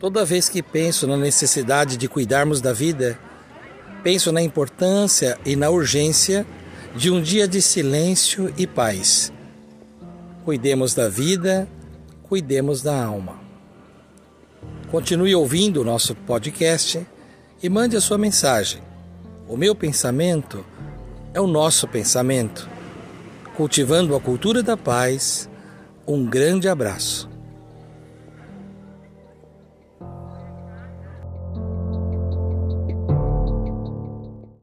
Toda vez que penso na necessidade de cuidarmos da vida, penso na importância e na urgência de um dia de silêncio e paz. Cuidemos da vida, cuidemos da alma. Continue ouvindo o nosso podcast e mande a sua mensagem. O meu pensamento é o nosso pensamento. Cultivando a cultura da paz, um grande abraço.